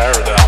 paradise.